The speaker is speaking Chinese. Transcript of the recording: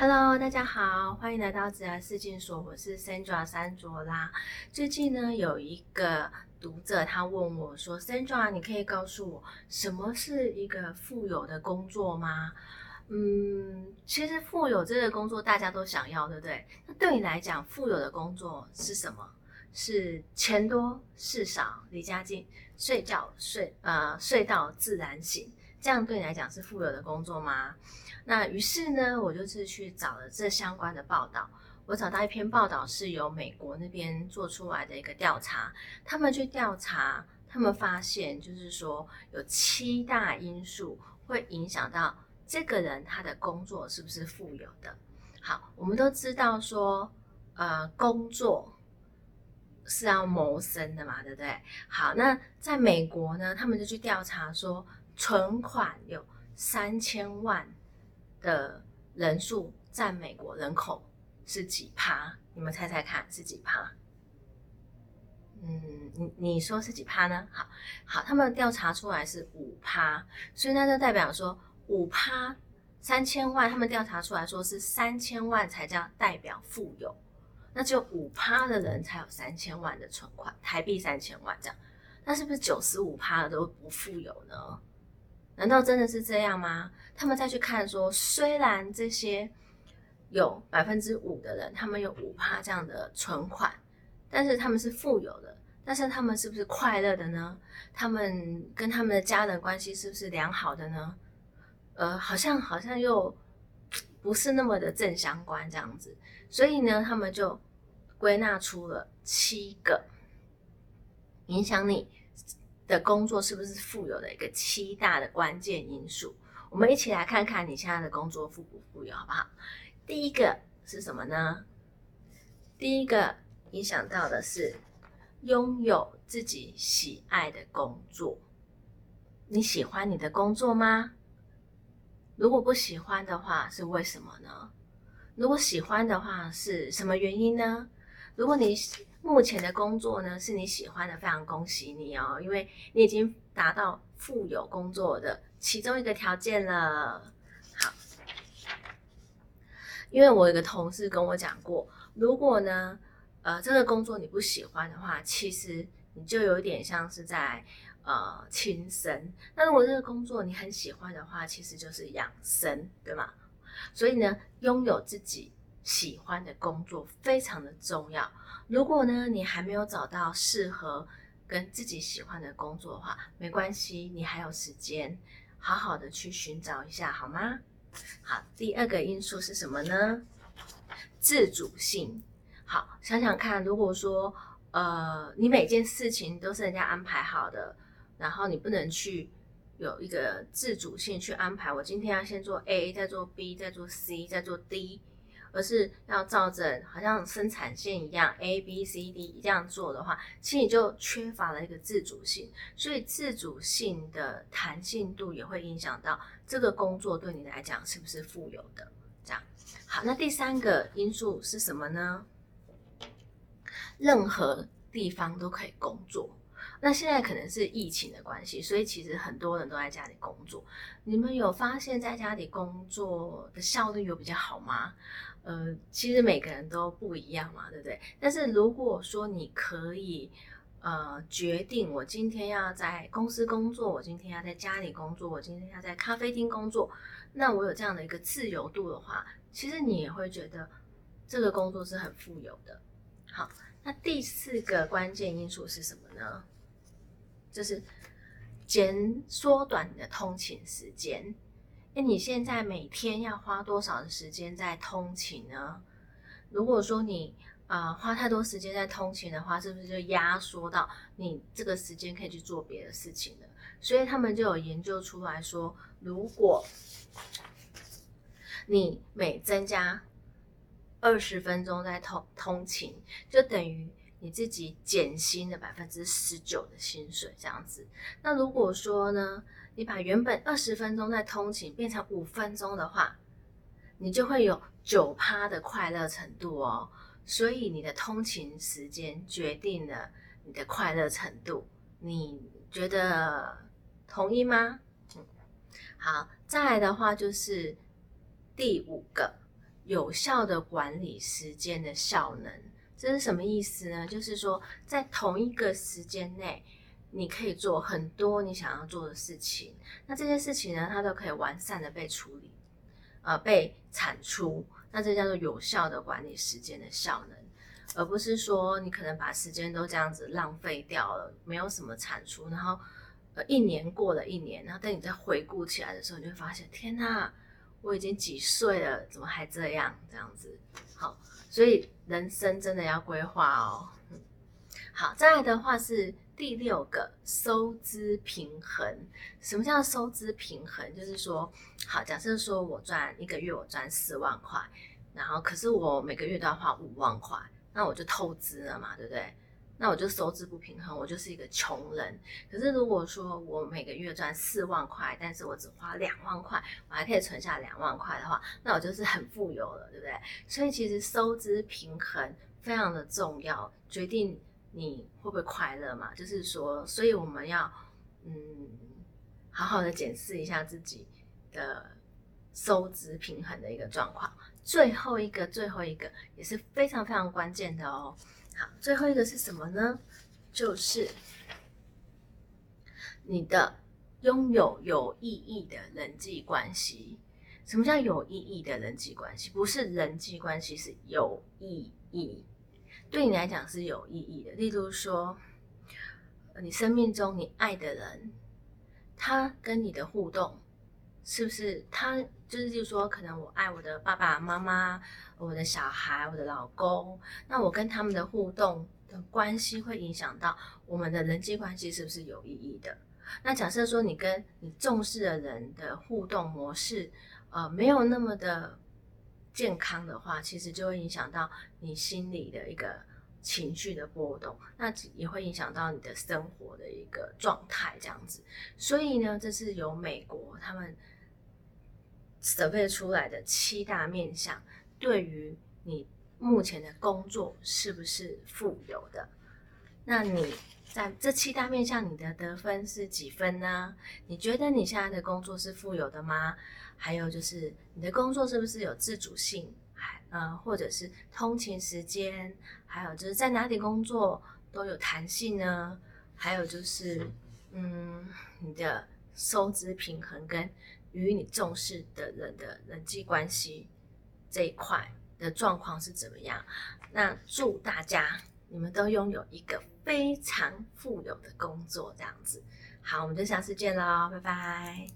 Hello，大家好，欢迎来到自然视镜所，我是 Sandra 山卓拉。最近呢，有一个读者他问我说：“Sandra，你可以告诉我什么是一个富有的工作吗？”嗯，其实富有这个工作大家都想要，对不对？那对你来讲，富有的工作是什么？是钱多事少离家近，睡觉睡呃睡到自然醒，这样对你来讲是富有的工作吗？那于是呢，我就是去找了这相关的报道。我找到一篇报道是由美国那边做出来的一个调查，他们去调查，他们发现就是说有七大因素会影响到这个人他的工作是不是富有的。好，我们都知道说，呃，工作是要谋生的嘛，对不对？好，那在美国呢，他们就去调查说，存款有三千万。的人数占美国人口是几趴？你们猜猜看是几趴？嗯，你你说是几趴呢？好好，他们调查出来是五趴，所以那就代表说五趴三千万，他们调查出来说是三千万才叫代表富有，那就五趴的人才有三千万的存款，台币三千万这样，那是不是九十五趴的都不富有呢？难道真的是这样吗？他们再去看说，虽然这些有百分之五的人，他们有五趴这样的存款，但是他们是富有的，但是他们是不是快乐的呢？他们跟他们的家人关系是不是良好的呢？呃，好像好像又不是那么的正相关这样子，所以呢，他们就归纳出了七个影响你。的工作是不是富有的一个七大的关键因素？我们一起来看看你现在的工作富不富有，好不好？第一个是什么呢？第一个影响到的是拥有自己喜爱的工作。你喜欢你的工作吗？如果不喜欢的话，是为什么呢？如果喜欢的话，是什么原因呢？如果你喜目前的工作呢是你喜欢的，非常恭喜你哦，因为你已经达到富有工作的其中一个条件了。好，因为我有个同事跟我讲过，如果呢，呃，这个工作你不喜欢的话，其实你就有点像是在呃轻生。那如果这个工作你很喜欢的话，其实就是养生，对吗？所以呢，拥有自己。喜欢的工作非常的重要。如果呢，你还没有找到适合跟自己喜欢的工作的话，没关系，你还有时间，好好的去寻找一下，好吗？好，第二个因素是什么呢？自主性。好，想想看，如果说呃，你每件事情都是人家安排好的，然后你不能去有一个自主性去安排，我今天要先做 A，再做 B，再做 C，再做 D。而是要照着好像生产线一样 A B C D 这样做的话，其实你就缺乏了一个自主性，所以自主性的弹性度也会影响到这个工作对你来讲是不是富有的。这样好，那第三个因素是什么呢？任何地方都可以工作。那现在可能是疫情的关系，所以其实很多人都在家里工作。你们有发现在家里工作的效率有比较好吗？呃，其实每个人都不一样嘛，对不对？但是如果说你可以呃决定，我今天要在公司工作，我今天要在家里工作，我今天要在咖啡厅工作，那我有这样的一个自由度的话，其实你也会觉得这个工作是很富有的。好，那第四个关键因素是什么呢？就是减缩短你的通勤时间。哎，你现在每天要花多少的时间在通勤呢？如果说你啊花太多时间在通勤的话，是不是就压缩到你这个时间可以去做别的事情了？所以他们就有研究出来说，如果你每增加二十分钟在通通勤，就等于。你自己减薪的百分之十九的薪水这样子，那如果说呢，你把原本二十分钟在通勤变成五分钟的话，你就会有九趴的快乐程度哦。所以你的通勤时间决定了你的快乐程度，你觉得同意吗？嗯，好，再来的话就是第五个。有效的管理时间的效能。这是什么意思呢？就是说，在同一个时间内，你可以做很多你想要做的事情。那这些事情呢，它都可以完善的被处理，呃，被产出。那这叫做有效的管理时间的效能，而不是说你可能把时间都这样子浪费掉了，没有什么产出。然后，呃，一年过了一年，然后等你再回顾起来的时候，你就发现，天哪，我已经几岁了，怎么还这样？这样子，好。所以人生真的要规划哦。好，再来的话是第六个收支平衡。什么叫收支平衡？就是说，好，假设说我赚一个月我赚四万块，然后可是我每个月都要花五万块，那我就透支了嘛，对不对？那我就收支不平衡，我就是一个穷人。可是如果说我每个月赚四万块，但是我只花两万块，我还可以存下两万块的话，那我就是很富有了，对不对？所以其实收支平衡非常的重要，决定你会不会快乐嘛。就是说，所以我们要嗯好好的检视一下自己的收支平衡的一个状况。最后一个，最后一个也是非常非常关键的哦。好，最后一个是什么呢？就是你的拥有有意义的人际关系。什么叫有意义的人际关系？不是人际关系是有意义，对你来讲是有意义的。例如说，你生命中你爱的人，他跟你的互动。是不是他就是，就是说，可能我爱我的爸爸妈妈、我的小孩、我的老公，那我跟他们的互动的关系会影响到我们的人际关系是不是有意义的？那假设说你跟你重视的人的互动模式，呃，没有那么的健康的话，其实就会影响到你心里的一个情绪的波动，那也会影响到你的生活的一个状态，这样子。所以呢，这是由美国他们。准备出来的七大面相，对于你目前的工作是不是富有的？那你在这七大面相，你的得分是几分呢？你觉得你现在的工作是富有的吗？还有就是你的工作是不是有自主性？还呃，或者是通勤时间？还有就是在哪里工作都有弹性呢？还有就是，嗯，你的收支平衡跟。与你重视的人的人际关系这一块的状况是怎么样？那祝大家你们都拥有一个非常富有的工作，这样子。好，我们就下次见喽，拜拜。